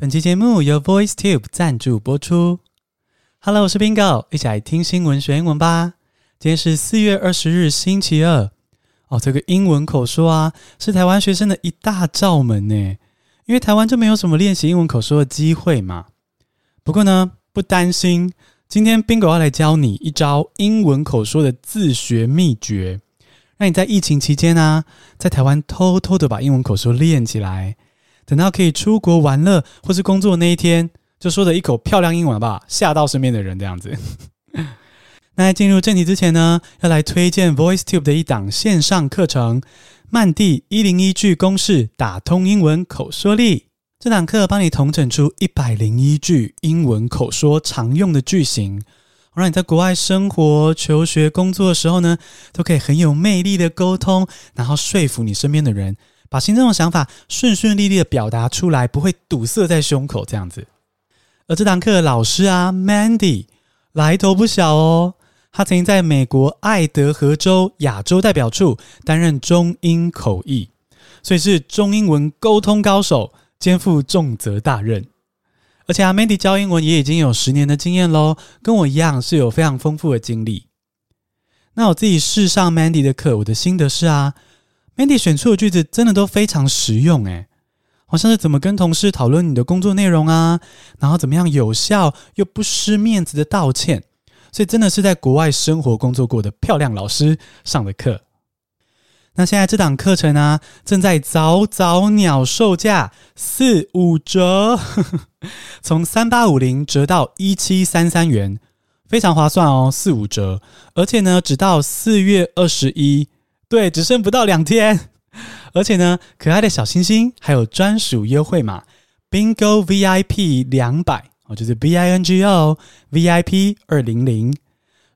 本期节目由 VoiceTube 赞助播出。Hello，我是 Bingo，一起来听新闻学英文吧。今天是四月二十日，星期二。哦，这个英文口说啊，是台湾学生的一大罩门呢。因为台湾就没有什么练习英文口说的机会嘛。不过呢，不担心，今天 Bingo 要来教你一招英文口说的自学秘诀，让你在疫情期间啊，在台湾偷偷的把英文口说练起来。等到可以出国玩乐或是工作那一天，就说的一口漂亮英文吧，吓到身边的人这样子。那在进入正题之前呢，要来推荐 VoiceTube 的一档线上课程《曼蒂一零一句公式打通英文口说力》。这堂课帮你统整出一百零一句英文口说常用的句型，让你在国外生活、求学、工作的时候呢，都可以很有魅力的沟通，然后说服你身边的人。把心中的想法顺顺利利的表达出来，不会堵塞在胸口这样子。而这堂课的老师啊，Mandy 来头不小哦，他曾经在美国爱德荷州亚洲代表处担任中英口译，所以是中英文沟通高手，肩负重责大任。而且啊，Mandy 教英文也已经有十年的经验喽，跟我一样是有非常丰富的经历。那我自己试上 Mandy 的课，我的心得是啊。Mandy 选出的句子真的都非常实用，诶，好像是怎么跟同事讨论你的工作内容啊，然后怎么样有效又不失面子的道歉，所以真的是在国外生活工作过的漂亮老师上的课。那现在这档课程啊，正在早早鸟售价四五折，从三八五零折到一七三三元，非常划算哦，四五折，而且呢，直到四月二十一。对，只剩不到两天，而且呢，可爱的小星星还有专属优惠码，Bingo VIP 两百哦，就是 B I N G O VIP 二零零，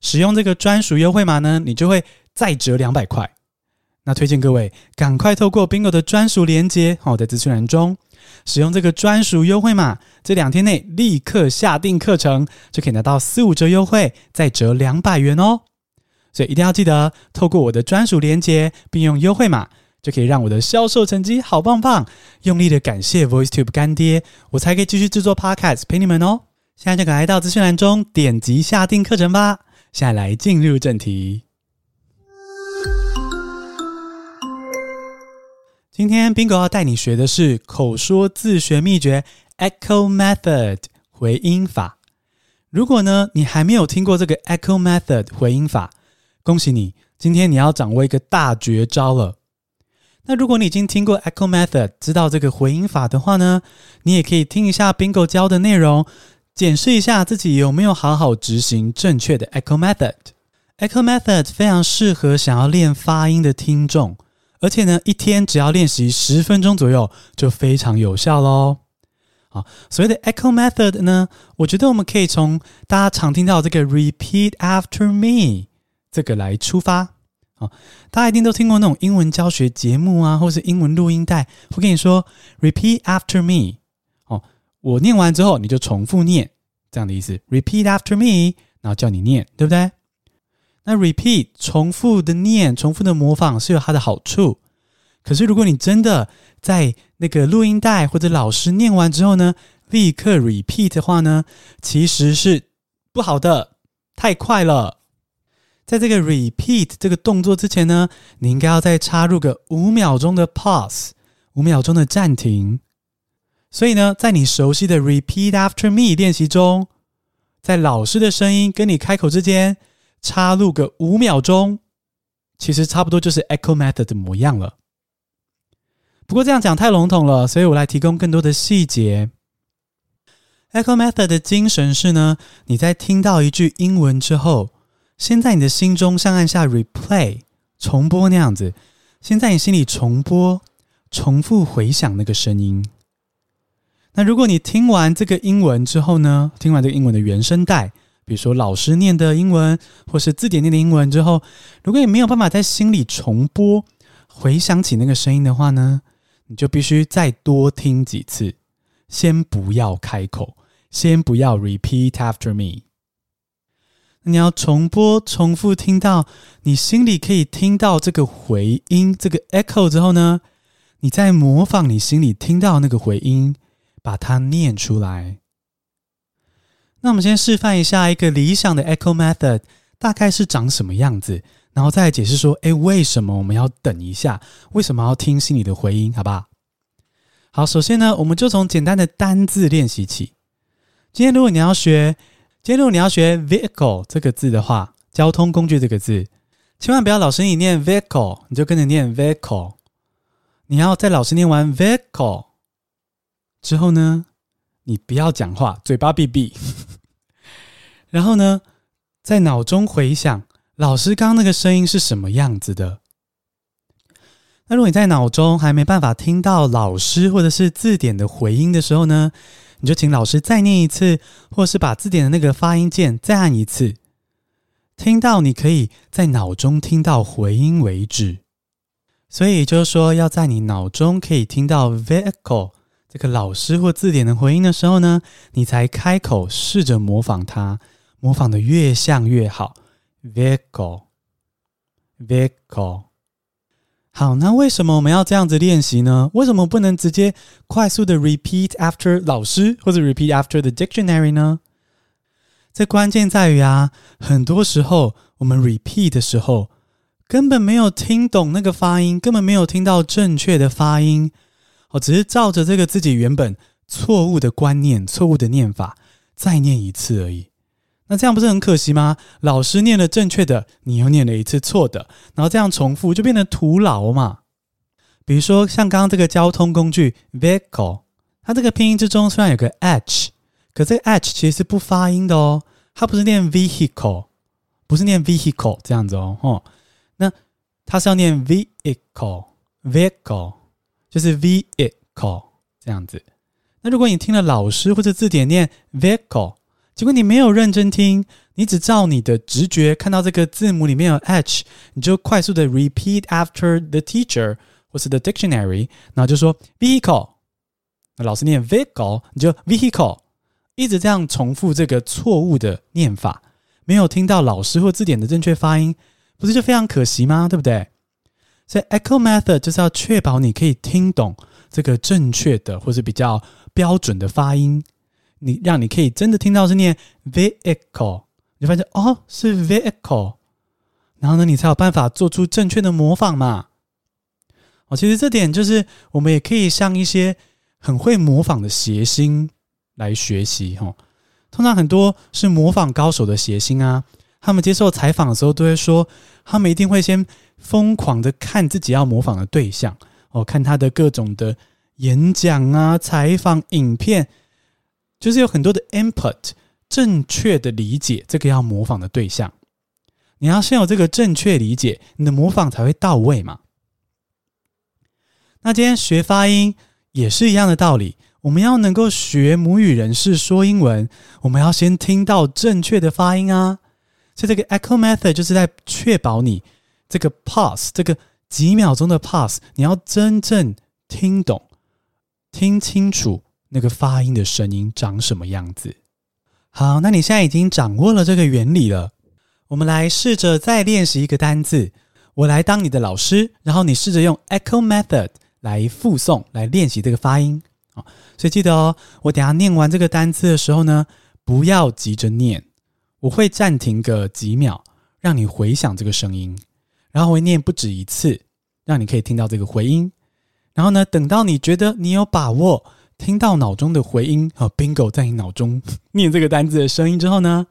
使用这个专属优惠码呢，你就会再折两百块。那推荐各位赶快透过 Bingo 的专属链接哦，在资讯栏中使用这个专属优惠码，这两天内立刻下定课程，就可以拿到四五折优惠，再折两百元哦。所以一定要记得透过我的专属链接，并用优惠码，就可以让我的销售成绩好棒棒。用力的感谢 VoiceTube 干爹，我才可以继续制作 Podcast 陪你们哦。现在就赶快到资讯栏中点击下订课程吧。现在来进入正题。今天 Bingo 要带你学的是口说自学秘诀 Echo Method 回音法。如果呢，你还没有听过这个 Echo Method 回音法，恭喜你，今天你要掌握一个大绝招了。那如果你已经听过 Echo Method，知道这个回音法的话呢，你也可以听一下 Bingo 教的内容，检视一下自己有没有好好执行正确的 Echo Method。Echo Method 非常适合想要练发音的听众，而且呢，一天只要练习十分钟左右，就非常有效喽。好，所谓的 Echo Method 呢，我觉得我们可以从大家常听到这个 Repeat after me。这个来出发，好，大家一定都听过那种英文教学节目啊，或是英文录音带，会跟你说 “repeat after me”，哦，我念完之后你就重复念，这样的意思。“repeat after me”，然后叫你念，对不对？那 “repeat” 重复的念，重复的模仿是有它的好处，可是如果你真的在那个录音带或者老师念完之后呢，立刻 repeat 的话呢，其实是不好的，太快了。在这个 repeat 这个动作之前呢，你应该要再插入个五秒钟的 pause，五秒钟的暂停。所以呢，在你熟悉的 repeat after me 练习中，在老师的声音跟你开口之间插入个五秒钟，其实差不多就是 echo method 的模样了。不过这样讲太笼统了，所以我来提供更多的细节。echo method 的精神是呢，你在听到一句英文之后。先在你的心中像按下 replay 重播那样子，先在你心里重播、重复回想那个声音。那如果你听完这个英文之后呢，听完这个英文的原声带，比如说老师念的英文，或是字典念的英文之后，如果你没有办法在心里重播、回想起那个声音的话呢，你就必须再多听几次，先不要开口，先不要 repeat after me。你要重播、重复听到你心里可以听到这个回音、这个 echo 之后呢，你再模仿你心里听到那个回音，把它念出来。那我们先示范一下一个理想的 echo method 大概是长什么样子，然后再解释说，诶，为什么我们要等一下？为什么要听心里的回音？好不好？好，首先呢，我们就从简单的单字练习起。今天如果你要学，今天如果你要学 vehicle 这个字的话，交通工具这个字，千万不要老师你念 vehicle，你就跟着念 vehicle。你要在老师念完 vehicle 之后呢，你不要讲话，嘴巴闭闭，然后呢，在脑中回想老师刚刚那个声音是什么样子的。那如果你在脑中还没办法听到老师或者是字典的回音的时候呢，你就请老师再念一次，或是把字典的那个发音键再按一次，听到你可以在脑中听到回音为止。所以就是说，要在你脑中可以听到 vehicle 这个老师或字典的回音的时候呢，你才开口试着模仿它，模仿得越像越好。vehicle，vehicle。好，那为什么我们要这样子练习呢？为什么不能直接快速的 repeat after 老师或者 repeat after the dictionary 呢？这关键在于啊，很多时候我们 repeat 的时候根本没有听懂那个发音，根本没有听到正确的发音，哦，只是照着这个自己原本错误的观念、错误的念法再念一次而已。那这样不是很可惜吗？老师念了正确的，你又念了一次错的，然后这样重复就变得徒劳嘛。比如说像刚刚这个交通工具 vehicle，它这个拼音之中虽然有个 h，可这个 h 其实是不发音的哦，它不是念 vehicle，不是念 vehicle 这样子哦，哦，那它是要念 vehicle，vehicle 就是 vehicle 这样子。那如果你听了老师或者字典念 vehicle。结果你没有认真听，你只照你的直觉看到这个字母里面有 h，你就快速的 repeat after the teacher 或是 the dictionary，然后就说 vehicle，那老师念 vehicle，你就 vehicle，一直这样重复这个错误的念法，没有听到老师或字典的正确发音，不是就非常可惜吗？对不对？所以 echo method 就是要确保你可以听懂这个正确的或是比较标准的发音。你让你可以真的听到是念 vehicle，你就发现哦是 vehicle，然后呢你才有办法做出正确的模仿嘛。哦，其实这点就是我们也可以向一些很会模仿的谐星来学习哈。通常很多是模仿高手的谐星啊，他们接受采访的时候都会说，他们一定会先疯狂的看自己要模仿的对象哦，看他的各种的演讲啊、采访影片。就是有很多的 input，正确的理解这个要模仿的对象，你要先有这个正确理解，你的模仿才会到位嘛。那今天学发音也是一样的道理，我们要能够学母语人士说英文，我们要先听到正确的发音啊。所以这个 echo method 就是在确保你这个 pause，这个几秒钟的 pause，你要真正听懂、听清楚。那个发音的声音长什么样子？好，那你现在已经掌握了这个原理了。我们来试着再练习一个单字。我来当你的老师，然后你试着用 echo method 来复诵，来练习这个发音。好，所以记得哦，我等下念完这个单词的时候呢，不要急着念，我会暂停个几秒，让你回想这个声音，然后我会念不止一次，让你可以听到这个回音。然后呢，等到你觉得你有把握。听到脑中的回音和 bingo 在你脑中念这个单字的声音之后呢，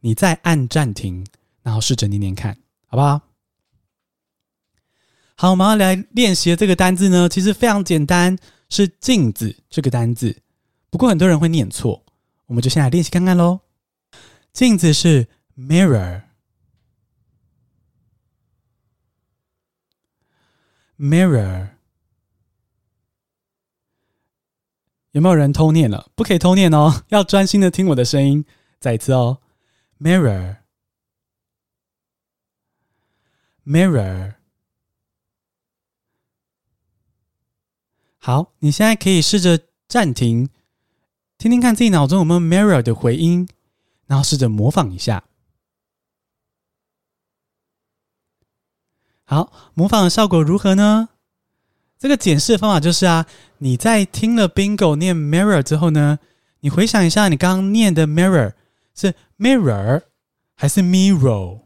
你再按暂停，然后试着念念看，好不好？好，我们要来练习的这个单字呢，其实非常简单，是镜子这个单字。不过很多人会念错，我们就先来练习看看喽。镜子是 mirror，mirror。有没有人偷念了？不可以偷念哦，要专心的听我的声音。再一次哦，mirror，mirror。好，你现在可以试着暂停，听听看自己脑中有没有 mirror 的回音，然后试着模仿一下。好，模仿的效果如何呢？这个检视的方法就是啊，你在听了 Bingo 念 mirror 之后呢，你回想一下你刚刚念的 mirror 是 mirror 还是 mirror？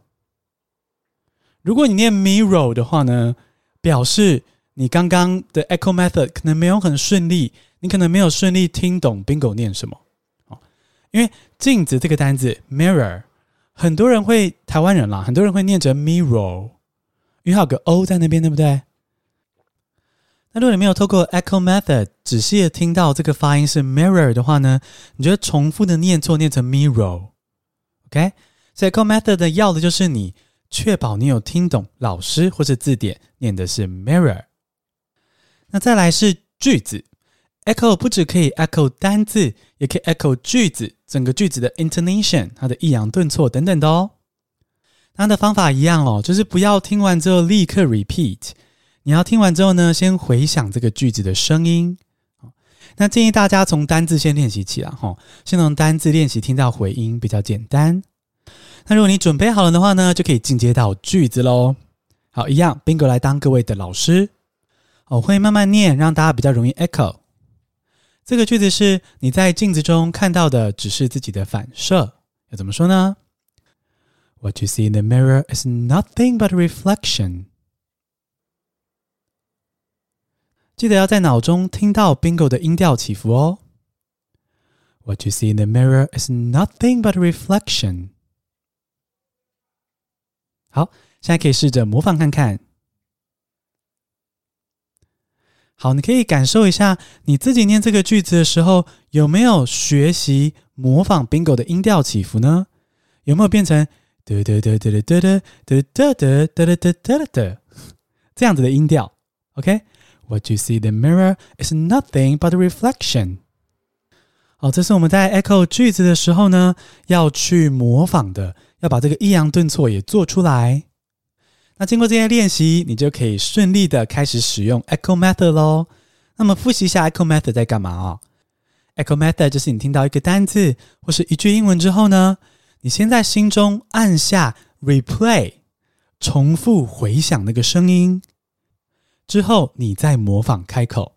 如果你念 mirror 的话呢，表示你刚刚的 echo method 可能没有很顺利，你可能没有顺利听懂 Bingo 念什么哦。因为镜子这个单字 mirror，很多人会台湾人啦，很多人会念成 mirror，因为它有个 o 在那边，对不对？那如果你没有透过 echo method 仔细的听到这个发音是 mirror 的话呢，你觉得重复的念错，念成 mirror，OK？所以 echo method 的要的就是你确保你有听懂老师或是字典念的是 mirror。那再来是句子。Echo 不只可以 echo 单字，也可以 echo 句子，整个句子的 intonation，它的抑扬顿挫等等的哦。它的方法一样哦，就是不要听完之后立刻 repeat，你要听完之后呢，先回想这个句子的声音。那建议大家从单字先练习起来哈，先从单字练习听到回音比较简单。那如果你准备好了的话呢，就可以进阶到句子喽。好，一样，Bingo 来当各位的老师，我会慢慢念，让大家比较容易 echo。这个句子是你在镜子中看到的，只是自己的反射。要怎么说呢？What you see in the mirror is nothing but reflection。记得要在脑中听到 Bingo 的音调起伏哦。What you see in the mirror is nothing but reflection。好，现在可以试着模仿看看。好，你可以感受一下你自己念这个句子的时候，有没有学习模仿 Bingo 的音调起伏呢？有没有变成嘚嘚嘚嘚嘚嘚嘚嘚嘚嘚嘚嘚嘚嘚这样子的音调？OK What you see the mirror is nothing but reflection。好，这是我们在 echo 句子的时候呢，要去模仿的，要把这个抑扬顿挫也做出来。那经过这些练习，你就可以顺利的开始使用 Echo Method 喽。那么复习一下 Echo Method 在干嘛啊？Echo Method 就是你听到一个单字或是一句英文之后呢，你先在心中按下 Replay，重复回响那个声音，之后你再模仿开口。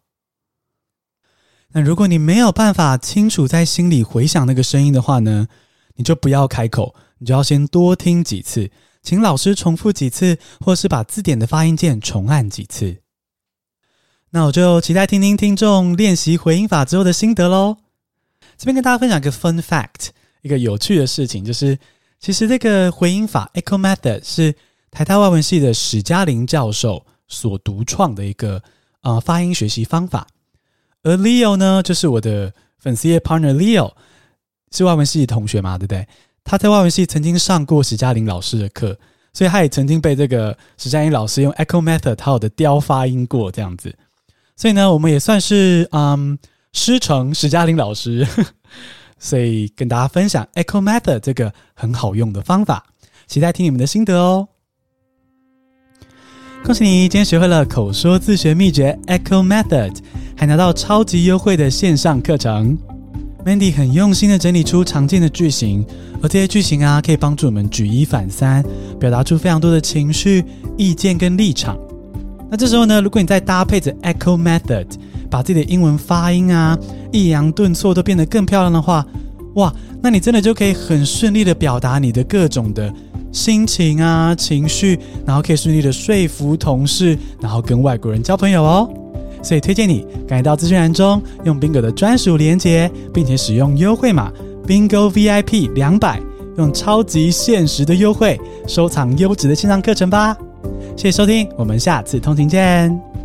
那如果你没有办法清楚在心里回想那个声音的话呢，你就不要开口，你就要先多听几次。请老师重复几次，或是把字典的发音键重按几次。那我就期待听听听众练习回音法之后的心得喽。这边跟大家分享一个 fun fact，一个有趣的事情，就是其实这个回音法 Echo Method 是台大外文系的史嘉玲教授所独创的一个呃发音学习方法。而 Leo 呢，就是我的粉丝页 partner Leo，是外文系同学嘛，对不对？他在外文系曾经上过史嘉玲老师的课，所以他也曾经被这个史嘉玲老师用 Echo Method 套的雕发音过这样子。所以呢，我们也算是嗯师承史嘉玲老师，所以跟大家分享 Echo Method 这个很好用的方法，期待听你们的心得哦。恭喜你，今天学会了口说自学秘诀 Echo Method，还拿到超级优惠的线上课程。Mandy 很用心的整理出常见的句型，而这些句型啊，可以帮助我们举一反三，表达出非常多的情绪、意见跟立场。那这时候呢，如果你再搭配着 Echo Method，把自己的英文发音啊、抑扬顿挫都变得更漂亮的话，哇，那你真的就可以很顺利的表达你的各种的心情啊、情绪，然后可以顺利的说服同事，然后跟外国人交朋友哦。所以推荐你赶到资讯栏中用 Bingo 的专属连结，并且使用优惠码 Bingo VIP 两百，用超级限时的优惠收藏优质的线上课程吧！谢谢收听，我们下次通勤见。